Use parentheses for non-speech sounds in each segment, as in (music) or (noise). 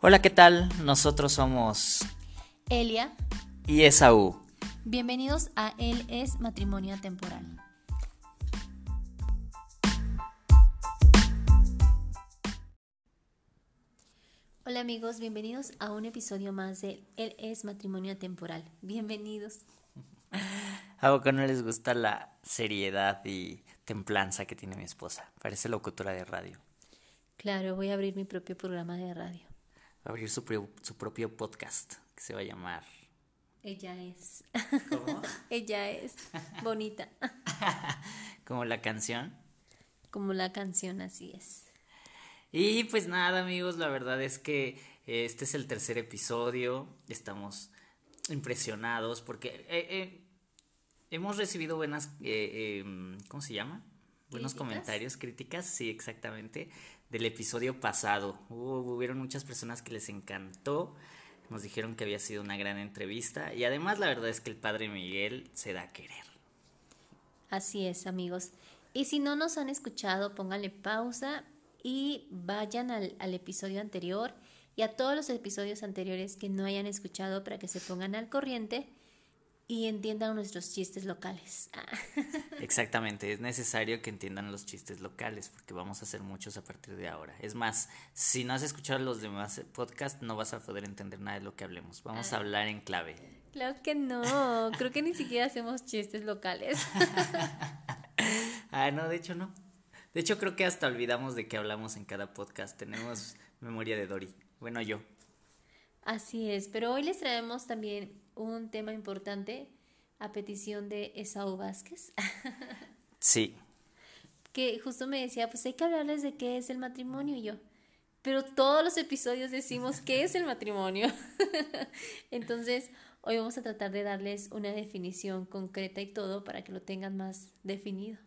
Hola, ¿qué tal? Nosotros somos Elia. y Esaú. Bienvenidos a Él es Matrimonio Temporal. Hola amigos, bienvenidos a un episodio más de Él es Matrimonio Temporal. Bienvenidos. (laughs) ¿A poco no les gusta la seriedad y templanza que tiene mi esposa? Parece locutora de radio. Claro, voy a abrir mi propio programa de radio. Abrir su, pro- su propio podcast que se va a llamar. Ella es. ¿Cómo? (laughs) Ella es bonita. (laughs) Como la canción. Como la canción, así es. Y pues nada, amigos, la verdad es que eh, este es el tercer episodio. Estamos impresionados porque eh, eh, hemos recibido buenas, eh, eh, ¿cómo se llama? Buenos ¿Críticas? comentarios, críticas, sí, exactamente, del episodio pasado. Hubo, hubieron muchas personas que les encantó, nos dijeron que había sido una gran entrevista y además la verdad es que el padre Miguel se da a querer. Así es, amigos. Y si no nos han escuchado, pónganle pausa y vayan al, al episodio anterior y a todos los episodios anteriores que no hayan escuchado para que se pongan al corriente y entiendan nuestros chistes locales. Ah, (laughs) Exactamente, es necesario que entiendan los chistes locales porque vamos a hacer muchos a partir de ahora. Es más, si no has escuchado los demás podcasts no vas a poder entender nada de lo que hablemos. Vamos a hablar en clave. claro que no, creo que ni siquiera hacemos chistes locales. (laughs) Ah, no, de hecho no. De hecho creo que hasta olvidamos de qué hablamos en cada podcast. Tenemos memoria de Dory. Bueno, yo. Así es, pero hoy les traemos también un tema importante a petición de Esau Vázquez. (laughs) Sí. que justo me decía, pues hay que hablarles de qué es el matrimonio y yo. Pero todos los episodios decimos qué es el matrimonio. (laughs) Entonces, hoy vamos a tratar de darles una definición concreta y todo para que lo tengan más definido.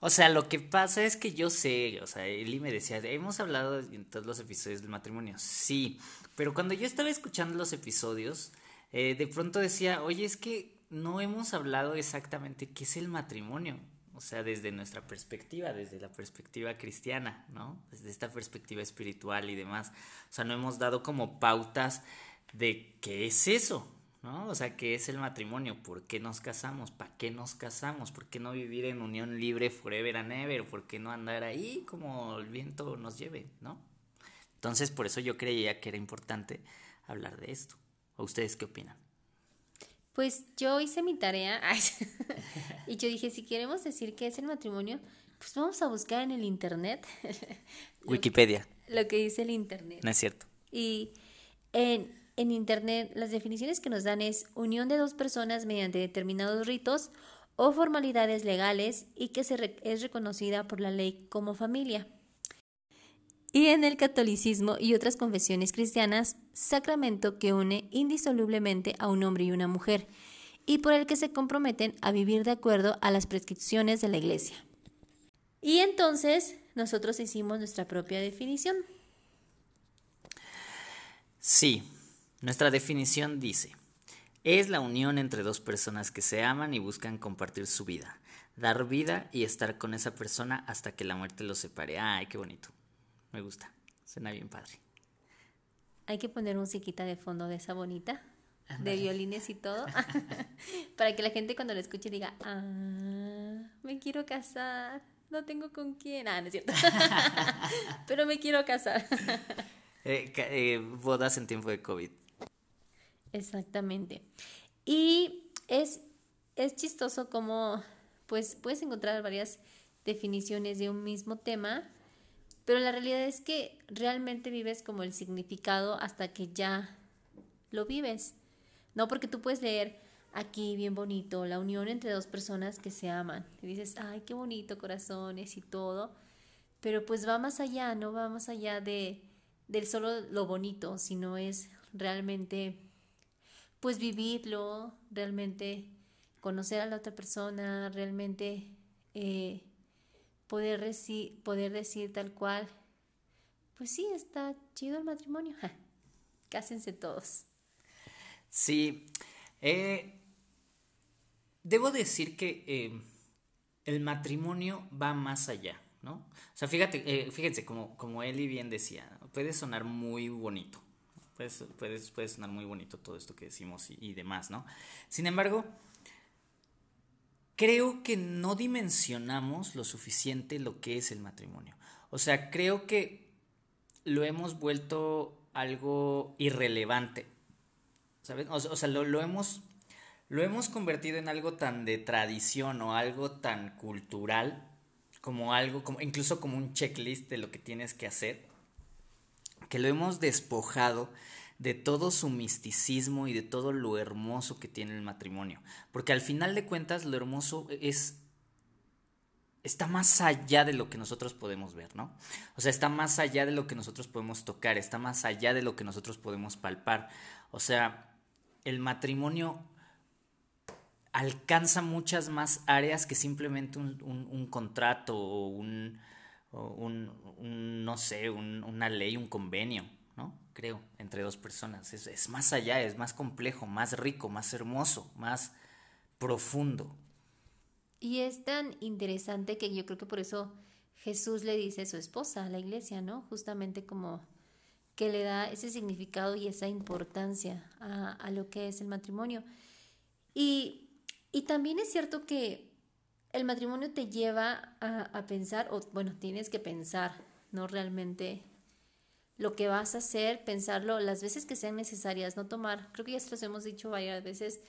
O sea, lo que pasa es que yo sé, o sea, Eli me decía, hemos hablado en todos los episodios del matrimonio, sí, pero cuando yo estaba escuchando los episodios, eh, de pronto decía, oye, es que no hemos hablado exactamente qué es el matrimonio, o sea, desde nuestra perspectiva, desde la perspectiva cristiana, ¿no? Desde esta perspectiva espiritual y demás, o sea, no hemos dado como pautas de qué es eso, ¿no? O sea, ¿qué es el matrimonio? ¿Por qué nos casamos? ¿Para qué nos casamos? ¿Por qué no vivir en unión libre forever and ever? ¿Por qué no andar ahí como el viento nos lleve, ¿no? Entonces, por eso yo creía que era importante hablar de esto. ¿O ustedes qué opinan? Pues yo hice mi tarea (laughs) y yo dije, si queremos decir qué es el matrimonio, pues vamos a buscar en el internet (laughs) Wikipedia, lo que dice el internet. no es cierto. Y en, en Internet las definiciones que nos dan es unión de dos personas mediante determinados ritos o formalidades legales y que se re- es reconocida por la ley como familia. Y en el catolicismo y otras confesiones cristianas, sacramento que une indisolublemente a un hombre y una mujer y por el que se comprometen a vivir de acuerdo a las prescripciones de la Iglesia. Y entonces nosotros hicimos nuestra propia definición. Sí, nuestra definición dice, es la unión entre dos personas que se aman y buscan compartir su vida, dar vida y estar con esa persona hasta que la muerte los separe. Ay, qué bonito. Me gusta. Suena bien padre. Hay que poner musiquita de fondo de esa bonita, de violines y todo, (laughs) para que la gente cuando la escuche diga, ah, me quiero casar, no tengo con quién, ah, no es cierto, (laughs) pero me quiero casar. (laughs) Eh, eh, bodas en tiempo de COVID. Exactamente. Y es, es chistoso como, pues, puedes encontrar varias definiciones de un mismo tema, pero la realidad es que realmente vives como el significado hasta que ya lo vives. No porque tú puedes leer aquí bien bonito, la unión entre dos personas que se aman. Y dices, ay, qué bonito, corazones y todo. Pero pues va más allá, no va más allá de solo lo bonito, sino es realmente pues vivirlo, realmente conocer a la otra persona, realmente eh, poder, reci- poder decir tal cual, pues sí, está chido el matrimonio, ja, cásense todos. Sí, eh, debo decir que eh, el matrimonio va más allá, ¿no? O sea, fíjate, eh, fíjense, como, como Eli bien decía, puede sonar muy bonito. Puede, puede, puede sonar muy bonito todo esto que decimos y demás, ¿no? Sin embargo, creo que no dimensionamos lo suficiente lo que es el matrimonio. O sea, creo que lo hemos vuelto algo irrelevante. ¿Sabes? O, sea, lo, lo, hemos, lo hemos convertido en algo tan de tradición o algo tan cultural como algo, como, incluso como un checklist de lo que tienes que hacer, que lo hemos despojado de todo su misticismo y de todo lo hermoso que tiene el matrimonio. Porque al final de cuentas lo hermoso es está más allá de lo que nosotros podemos ver, ¿no? O sea, está más allá de lo que nosotros podemos tocar, está más allá de lo que nosotros podemos palpar. O sea, el matrimonio alcanza muchas más áreas que simplemente un, contrato o un, un, no sé, una ley, un convenio. Creo, entre dos personas. Es, es más allá, es más complejo, más rico, más hermoso, más profundo. Y es tan interesante que yo creo que por eso Jesús le dice a su esposa, a la iglesia, ¿no? Justamente como que le da ese significado y esa importancia a, a lo que es el matrimonio. Y y también es cierto que el matrimonio te lleva a, pensar, o bueno, tienes que pensar, no realmente lo que vas a hacer, pensarlo las veces que sean necesarias, no tomar, creo que ya se los hemos dicho varias veces,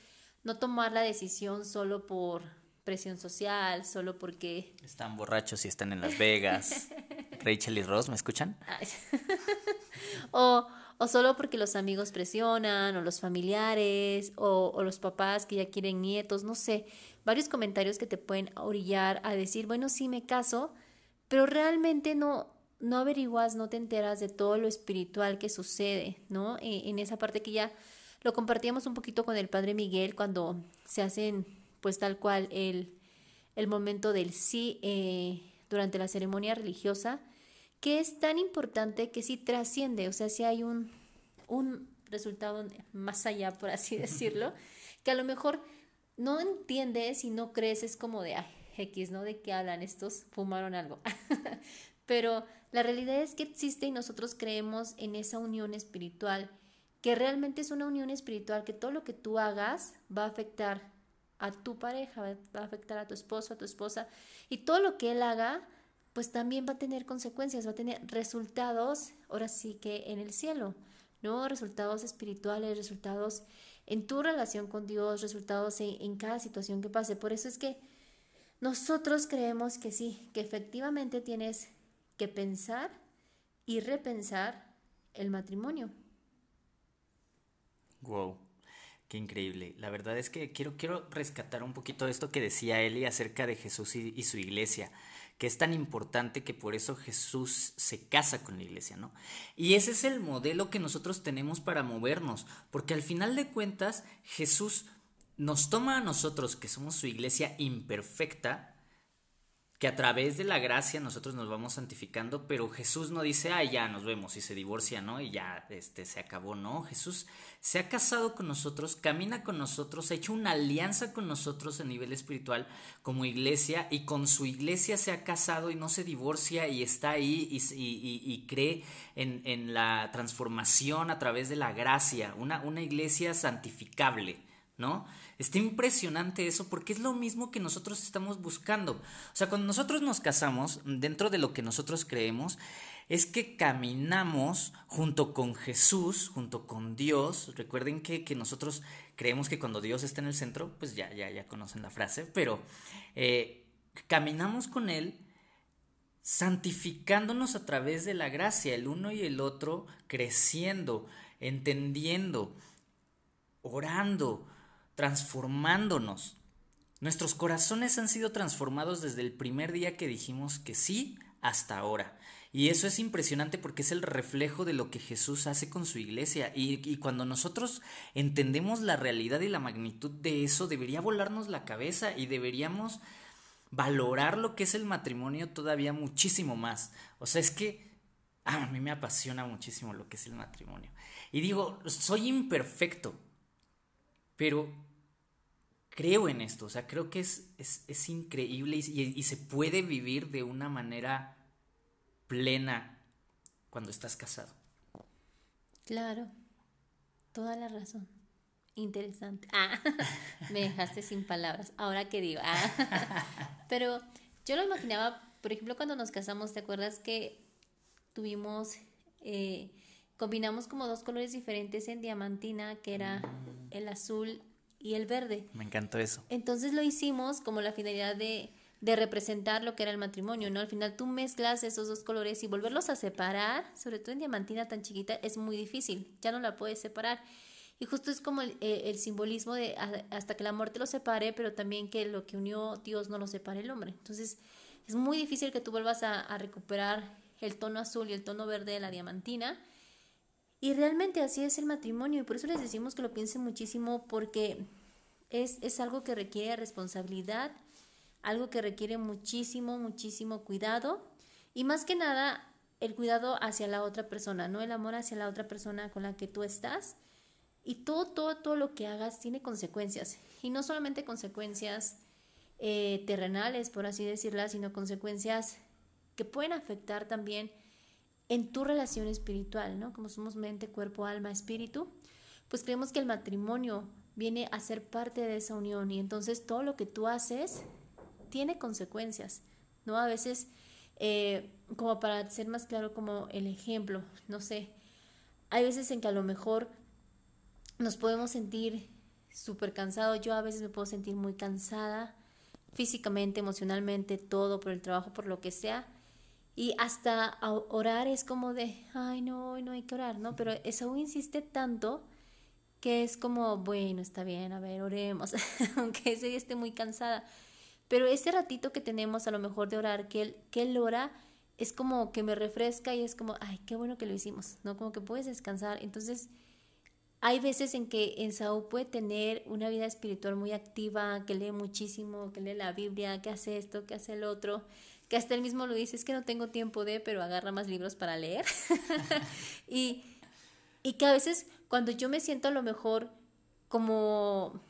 no tomar la decisión solo por presión social, solo porque... Están borrachos y están en Las Vegas. (laughs) Rachel y Ross, ¿me escuchan? (laughs) o, o solo porque los amigos presionan, o los familiares, o, los papás que ya quieren nietos, no sé, varios comentarios que te pueden orillar a decir, bueno, sí me caso, pero realmente no, no averiguas, no te enteras de todo lo espiritual que sucede, ¿no? E, en esa parte que ya lo compartíamos un poquito con el padre Miguel cuando se hacen, pues tal cual, el, el momento del sí eh, durante la ceremonia religiosa que es tan importante que sí trasciende, o sea, si hay un, un resultado más allá, por así (laughs) decirlo, que a lo mejor no entiendes y no crees, es como de, ay, X, ¿no? ¿De qué hablan estos? Fumaron algo. (laughs) Pero la realidad es que existe y nosotros creemos en esa unión espiritual, que realmente es una unión espiritual, que todo lo que tú hagas va a afectar a tu pareja, va a afectar a tu esposo, a tu esposa, y todo lo que él haga pues también va a tener consecuencias, va a tener resultados, ahora sí que en el cielo, ¿no? Resultados espirituales, resultados en tu relación con Dios, resultados en, cada situación que pase. Por eso es que nosotros creemos que sí, que efectivamente tienes que pensar y repensar el matrimonio. Wow, qué increíble. La verdad es que quiero, quiero rescatar un poquito esto que decía Eli acerca de Jesús y su iglesia que es tan importante que por eso Jesús se casa con la iglesia, ¿no? Y ese es el modelo que nosotros tenemos para movernos, porque al final de cuentas Jesús nos toma a nosotros, que somos su iglesia imperfecta, que a través de la gracia nosotros nos vamos santificando, pero Jesús no dice, ah, ya nos vemos y se divorcia, ¿no? Y ya este, se acabó, ¿no? Jesús se ha casado con nosotros, camina con nosotros, ha hecho una alianza con nosotros a nivel espiritual como iglesia y con su iglesia se ha casado y no se divorcia y está ahí y, y, cree en, en, la transformación a través de la gracia, una, una iglesia santificable, ¿no? Está impresionante eso porque es lo mismo que nosotros estamos buscando. O sea, cuando nosotros nos casamos, dentro de lo que nosotros creemos, es que caminamos junto con Jesús, junto con Dios. Recuerden que, nosotros creemos que cuando Dios está en el centro, pues ya, ya, ya conocen la frase, pero eh, caminamos con Él santificándonos a través de la gracia, el uno y el otro creciendo, entendiendo, orando, transformándonos. Nuestros corazones han sido transformados desde el primer día que dijimos que sí hasta ahora. Y eso es impresionante porque es el reflejo de lo que Jesús hace con su iglesia. Y, cuando nosotros entendemos la realidad y la magnitud de eso, debería volarnos la cabeza y deberíamos valorar lo que es el matrimonio todavía muchísimo más. O sea, es que a mí me apasiona muchísimo lo que es el matrimonio. Y digo, soy imperfecto, pero creo en esto, o sea, creo que es, es, increíble y, se puede vivir de una manera plena cuando estás casado. Claro, toda la razón. Interesante. Ah, (laughs) me dejaste sin palabras. Ahora qué digo. Ah. (laughs) Pero yo lo imaginaba, por ejemplo, cuando nos casamos, ¿te acuerdas que tuvimos, eh, combinamos como dos colores diferentes en diamantina, que era el azul y el verde? Me encantó eso. Entonces lo hicimos como la finalidad de, de representar lo que era el matrimonio, ¿no? Al final tú mezclas esos dos colores y volverlos a separar, sobre todo en diamantina tan chiquita, es muy difícil, ya no la puedes separar. Y justo es como el, eh, el, simbolismo de hasta que la muerte lo separe, pero también que lo que unió Dios no lo separe el hombre. Entonces es muy difícil que tú vuelvas a, a recuperar el tono azul y el tono verde de la diamantina. Y realmente así es el matrimonio y por eso les decimos que lo piensen muchísimo porque es, es algo que requiere responsabilidad, algo que requiere muchísimo, muchísimo cuidado y más que nada el cuidado hacia la otra persona, no el amor hacia la otra persona con la que tú estás y todo, todo, todo lo que hagas tiene consecuencias. Y no solamente consecuencias eh, terrenales, por así decirlas, sino consecuencias que pueden afectar también en tu relación espiritual, ¿no? Como somos mente, cuerpo, alma, espíritu, pues creemos que el matrimonio viene a ser parte de esa unión y entonces todo lo que tú haces tiene consecuencias, ¿no? A veces, eh, como para ser más claro como el ejemplo, no sé, hay veces en que a lo mejor nos podemos sentir súper cansados. Yo a veces me puedo sentir muy cansada, físicamente, emocionalmente, todo, por el trabajo, por lo que sea. Y hasta orar es como de, ay, no, no hay que orar, ¿no? Pero Esaú insiste tanto que es como, bueno, está bien, a ver, oremos, (laughs) aunque ese día esté muy cansada. Pero ese ratito que tenemos a lo mejor de orar, que él, que él ora, es como que me refresca y es como, ay, qué bueno que lo hicimos, ¿no? Como que puedes descansar. Entonces, hay veces en que en Saúl puede tener una vida espiritual muy activa, que lee muchísimo, que lee la Biblia, que hace esto, que hace el otro, que hasta él mismo lo dice, es que no tengo tiempo de, pero agarra más libros para leer. (laughs) y, y que a veces cuando yo me siento a lo mejor como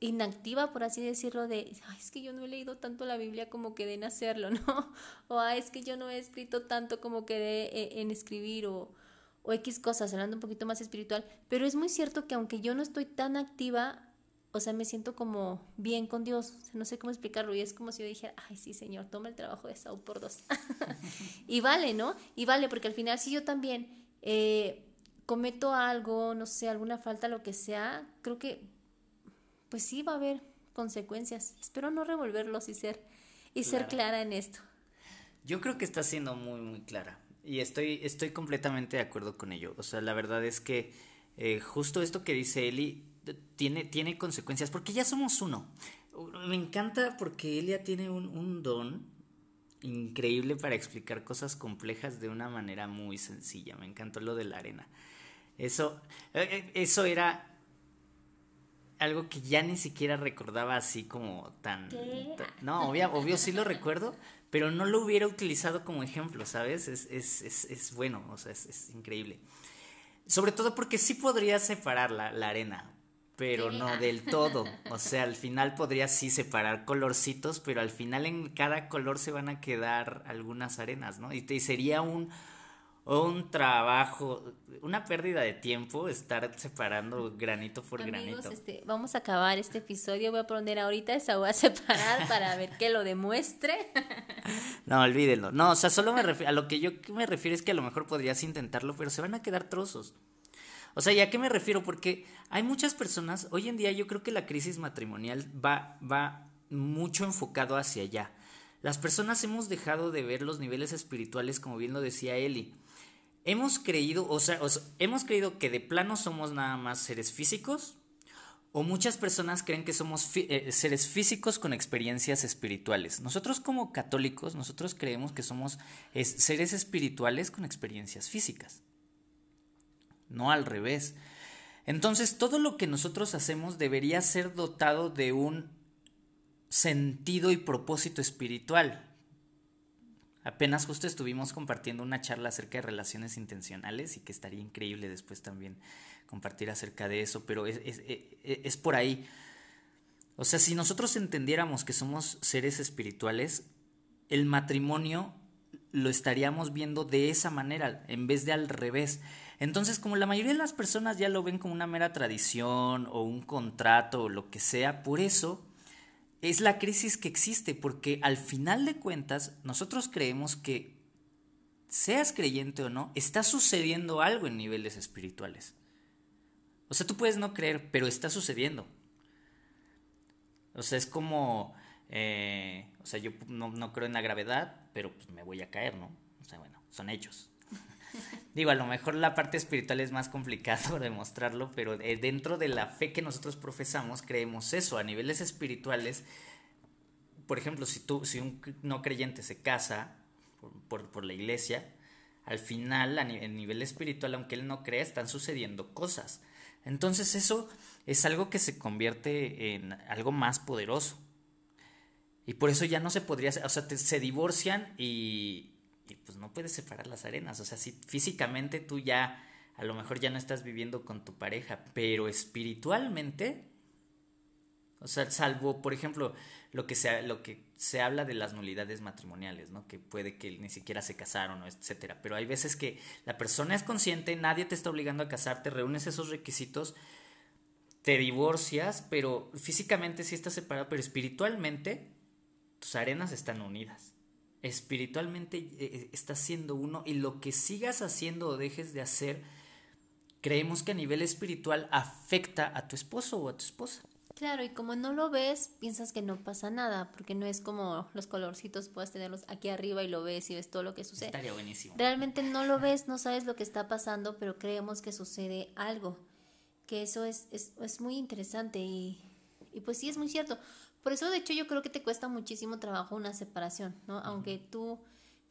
inactiva, por así decirlo, de, Ay, es que yo no he leído tanto la Biblia como quedé en hacerlo, (laughs) ¿no? O es que yo no he escrito tanto como quedé en escribir, o, o X cosas, hablando un poquito más espiritual, pero es muy cierto que aunque yo no estoy tan activa, o sea, me siento como bien con Dios, no sé cómo explicarlo, y es como si yo dijera, ay, sí, Señor, toma el trabajo de Saúl por dos. (laughs) y vale, ¿no? Y vale, porque al final si yo también eh, cometo algo, no sé, alguna falta, lo que sea, creo que, pues sí va a haber consecuencias. Espero no revolverlos y ser, y ser clara en esto. Yo creo que está siendo muy, muy clara. Y estoy, estoy completamente de acuerdo con ello. O sea, la verdad es que eh, justo esto que dice Eli tiene, tiene consecuencias, porque ya somos uno. Me encanta porque Elia tiene un, un don increíble para explicar cosas complejas de una manera muy sencilla. Me encantó lo de la arena. Eso, eh, eh, eso era algo que ya ni siquiera recordaba así como tan... no, obvio, (laughs) obvio sí lo recuerdo, pero no lo hubiera utilizado como ejemplo, ¿sabes? Es, es, es, es bueno, o sea, es, increíble. Sobre todo porque sí podría separar la, la arena, pero no del todo. (laughs) O sea, al final podría sí separar colorcitos, pero al final en cada color se van a quedar algunas arenas, ¿no? Y, te, sería un, un trabajo, una pérdida de tiempo estar separando granito por Amigos, granito. Este, vamos a acabar este episodio. Voy a poner ahorita esa voy a separar para ver que lo demuestre. (laughs) no, olvídenlo. No, o sea, solo me refiero, a lo que yo me refiero es que a lo mejor podrías intentarlo, pero se van a quedar trozos. O sea, ¿y a qué me refiero? Porque hay muchas personas, hoy en día yo creo que la crisis matrimonial va, va mucho enfocado hacia allá. Las personas hemos dejado de ver los niveles espirituales, como bien lo decía Eli hemos creído, o sea, hemos creído que de plano somos nada más seres físicos, o muchas personas creen que somos eh, seres físicos con experiencias espirituales. Nosotros como católicos, nosotros creemos que somos seres espirituales con experiencias físicas. No al revés. Entonces, todo lo que nosotros hacemos debería ser dotado de un sentido y propósito espiritual. Apenas justo estuvimos compartiendo una charla acerca de relaciones intencionales y que estaría increíble después también compartir acerca de eso, pero es, es, es, por ahí. O sea, si nosotros entendiéramos que somos seres espirituales, el matrimonio lo estaríamos viendo de esa manera, en vez de al revés. Entonces, como la mayoría de las personas ya lo ven como una mera tradición o un contrato o lo que sea, por eso es la crisis que existe, porque al final de cuentas nosotros creemos que, seas creyente o no, está sucediendo algo en niveles espirituales. O sea, tú puedes no creer, pero está sucediendo. O sea, es como, eh, o sea, yo no, no, creo en la gravedad, pero pues me voy a caer, ¿no? O sea, bueno, son hechos. (laughs) Digo, a lo mejor la parte espiritual es más complicado (laughs) demostrarlo, pero eh, dentro de la fe que nosotros profesamos creemos eso. A niveles espirituales, por ejemplo, si tú, si un no creyente se casa por, por, la iglesia, al final, a nivel espiritual, aunque él no crea, están sucediendo cosas. Entonces eso es algo que se convierte en algo más poderoso. Y por eso ya no se podría, o sea, se divorcian y, y pues no puedes separar las arenas. O sea, si físicamente tú ya a lo mejor ya no estás viviendo con tu pareja, pero espiritualmente, o sea, salvo, por ejemplo, lo que se, lo que se habla de las nulidades matrimoniales, ¿no? Que puede que ni siquiera se casaron, etcétera. Pero hay veces que la persona es consciente, nadie te está obligando a casarte, reúnes esos requisitos, te divorcias, pero físicamente sí estás separado, pero espiritualmente tus arenas están unidas espiritualmente eh, eh, estás siendo uno y lo que sigas haciendo o dejes de hacer, creemos que a nivel espiritual afecta a tu esposo o a tu esposa. Claro, y como no lo ves, piensas que no pasa nada, porque no es como los colorcitos, puedes tenerlos aquí arriba y lo ves y ves todo lo que sucede. Estaría buenísimo. Realmente no lo ves, no sabes lo que está pasando, pero creemos que sucede algo, que eso es, es, es muy interesante y, y pues sí es muy cierto. Por eso, de hecho, yo creo que te cuesta muchísimo trabajo una separación, ¿no? Aunque tú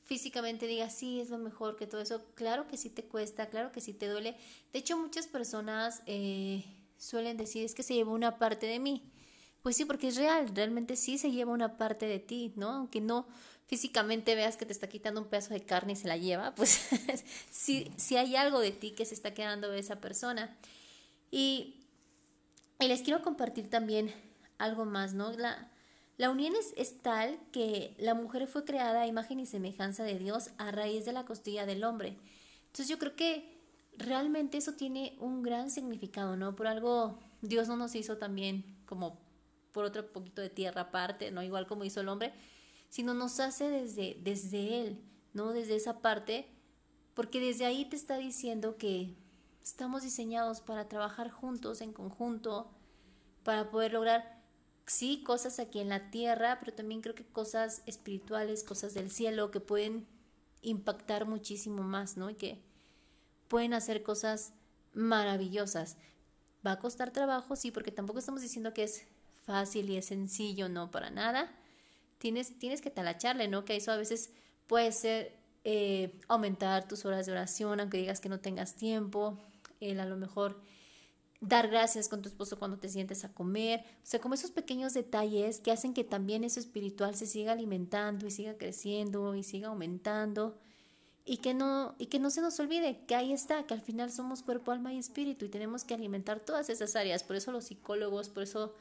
físicamente digas, sí, es lo mejor que todo eso, claro que sí te cuesta, claro que sí te duele. De hecho, muchas personas eh, suelen decir, es que se lleva una parte de mí. Pues sí, porque es real, realmente sí se lleva una parte de ti, ¿no? Aunque no físicamente veas que te está quitando un pedazo de carne y se la lleva, pues (laughs) sí, sí hay algo de ti que se está quedando de esa persona. Y, y les quiero compartir también algo más, ¿no? La, la unión es, tal que la mujer fue creada a imagen y semejanza de Dios a raíz de la costilla del hombre. Entonces yo creo que realmente eso tiene un gran significado, ¿no? Por algo Dios no nos hizo también como por otro poquito de tierra aparte, ¿no? Igual como hizo el hombre, sino nos hace desde, desde Él, ¿no? Desde esa parte, porque desde ahí te está diciendo que estamos diseñados para trabajar juntos, en conjunto, para poder lograr sí, cosas aquí en la tierra, pero también creo que cosas espirituales, cosas del cielo que pueden impactar muchísimo más, ¿no? Y que pueden hacer cosas maravillosas. Va a costar trabajo, sí, porque tampoco estamos diciendo que es fácil y es sencillo, no, para nada. Tienes, tienes que talacharle, ¿no? Que eso a veces puede ser eh, aumentar tus horas de oración, aunque digas que no tengas tiempo, el a lo mejor dar gracias con tu esposo cuando te sientes a comer, o sea, como esos pequeños detalles que hacen que también eso espiritual se siga alimentando y siga creciendo y siga aumentando. Y que no y que no se nos olvide que ahí está, que al final somos cuerpo, alma y espíritu y tenemos que alimentar todas esas áreas, por eso los psicólogos, por eso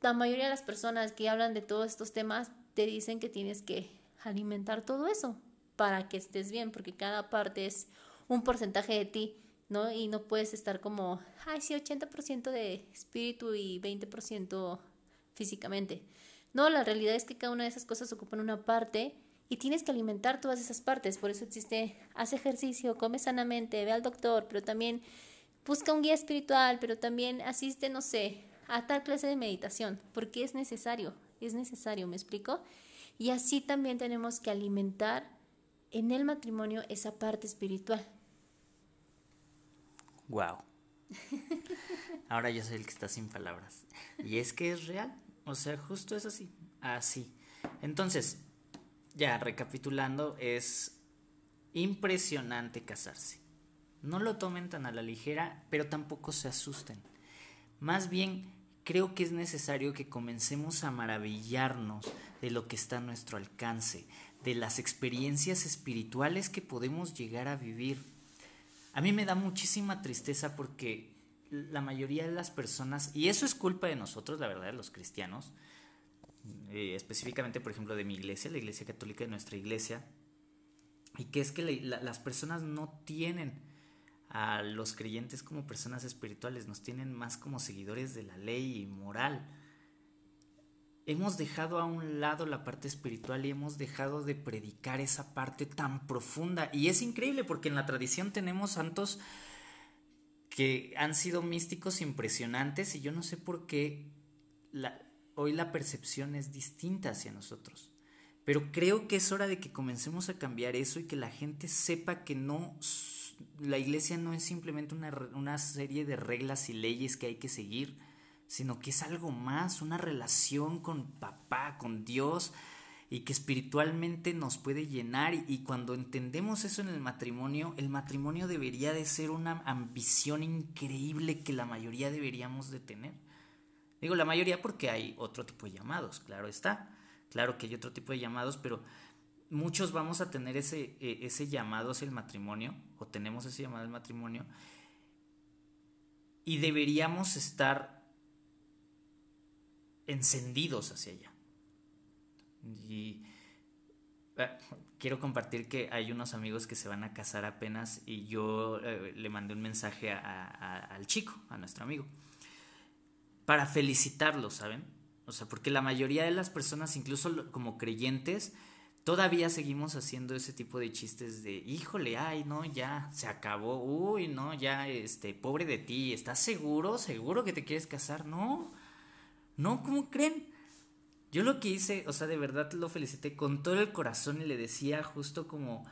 la mayoría de las personas que hablan de todos estos temas te dicen que tienes que alimentar todo eso para que estés bien, porque cada parte es un porcentaje de ti ¿no? Y no puedes estar como, ay, sí, 80% de espíritu y 20% físicamente. No, la realidad es que cada una de esas cosas ocupan una parte y tienes que alimentar todas esas partes. Por eso existe, haz ejercicio, come sanamente, ve al doctor, pero también busca un guía espiritual, pero también asiste, no sé, a tal clase de meditación, porque es necesario, es necesario, ¿me explico? Y así también tenemos que alimentar en el matrimonio esa parte espiritual. Wow. Ahora yo soy el que está sin palabras. Y es que es real. O sea, justo es así. Así. Entonces, ya recapitulando, es impresionante casarse. No lo tomen tan a la ligera, pero tampoco se asusten. Más bien, creo que es necesario que comencemos a maravillarnos de lo que está a nuestro alcance, de las experiencias espirituales que podemos llegar a vivir a mí me da muchísima tristeza porque la mayoría de las personas, y eso es culpa de nosotros, la verdad, de los cristianos, eh, específicamente, por ejemplo, de mi iglesia, la iglesia católica de nuestra iglesia, y que es que las personas no tienen a los creyentes como personas espirituales, nos tienen más como seguidores de la ley y moral. Hemos dejado a un lado la parte espiritual y hemos dejado de predicar esa parte tan profunda. Y es increíble porque en la tradición tenemos santos que han sido místicos impresionantes y yo no sé por qué hoy la percepción es distinta hacia nosotros. Pero creo que es hora de que comencemos a cambiar eso y que la gente sepa que no la iglesia no es simplemente una, una, serie de reglas y leyes que hay que seguir, sino que es algo más, una relación con papá, con Dios, y que espiritualmente nos puede llenar. Y, cuando entendemos eso en el matrimonio, el matrimonio debería de ser una ambición increíble que la mayoría deberíamos de tener. Digo la mayoría porque hay otro tipo de llamados, claro está. Claro que hay otro tipo de llamados, pero muchos vamos a tener ese, e, ese llamado hacia el matrimonio, o tenemos ese llamado al matrimonio, y deberíamos estar encendidos hacia allá. Y eh, quiero compartir que hay unos amigos que se van a casar apenas y yo eh, le mandé un mensaje al chico, a nuestro amigo, para felicitarlo, ¿saben? O sea, porque la mayoría de las personas, incluso como creyentes, todavía seguimos haciendo ese tipo de chistes de, híjole, ay, no, ya, se acabó, uy, no, ya, este, pobre de ti, ¿estás seguro? ¿Seguro que te quieres casar? No, no, ¿cómo creen? Yo lo que hice, o sea, de verdad lo felicité con todo el corazón y le decía justo como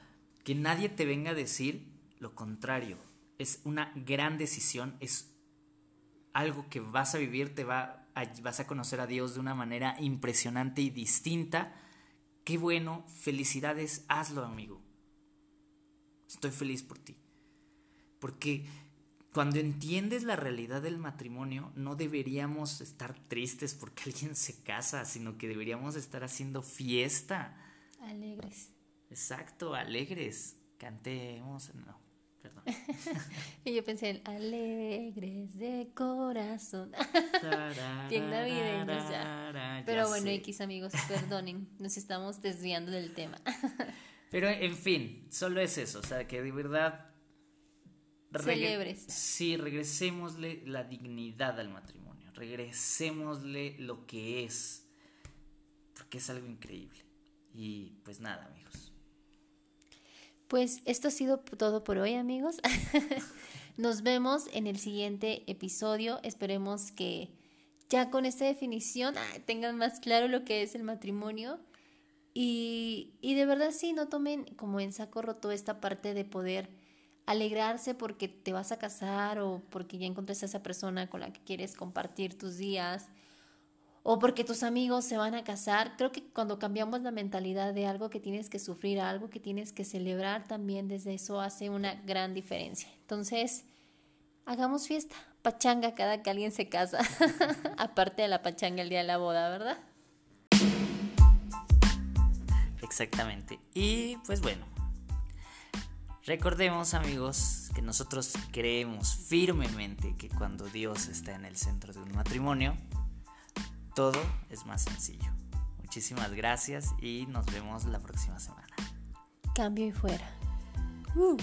que nadie te venga a decir lo contrario. Es una gran decisión, es algo que vas a vivir, te va vas a conocer a Dios de una manera impresionante y distinta Qué bueno, felicidades, hazlo amigo. Estoy feliz por ti. Porque cuando entiendes la realidad del matrimonio, no deberíamos estar tristes porque (laughs) alguien se casa, sino que deberíamos estar haciendo fiesta. Alegres. Exacto, alegres. Cantemos. No, perdón. (laughs) y yo pensé en alegres de corazón. (laughs) Bien navideños ya. Pero bueno, X amigos, perdonen, nos estamos desviando del tema. Pero en fin, solo es eso, o sea, que de verdad... Celebres. Sí, regresémosle la dignidad al matrimonio, regresémosle lo que es, porque es algo increíble. Y pues nada, amigos. Pues esto ha sido todo por hoy, amigos. (laughs) Nos vemos en el siguiente episodio. Esperemos que ya con esta definición ah, tengan más claro lo que es el matrimonio. Y, y de verdad sí, no tomen como en saco roto esta parte de poder alegrarse porque te vas a casar o porque ya encontraste a esa persona con la que quieres compartir tus días o porque tus amigos se van a casar. Creo que cuando cambiamos la mentalidad de algo que tienes que sufrir a algo que tienes que celebrar, también desde eso hace una gran diferencia. Entonces, hagamos fiesta, pachanga cada que alguien se casa, (laughs) aparte de la pachanga el día de la boda, ¿verdad? Exactamente. Y pues bueno, recordemos amigos que nosotros creemos firmemente que cuando Dios está en el centro de un matrimonio, todo es más sencillo. Muchísimas gracias y nos vemos la próxima semana. Cambio y fuera. Uh.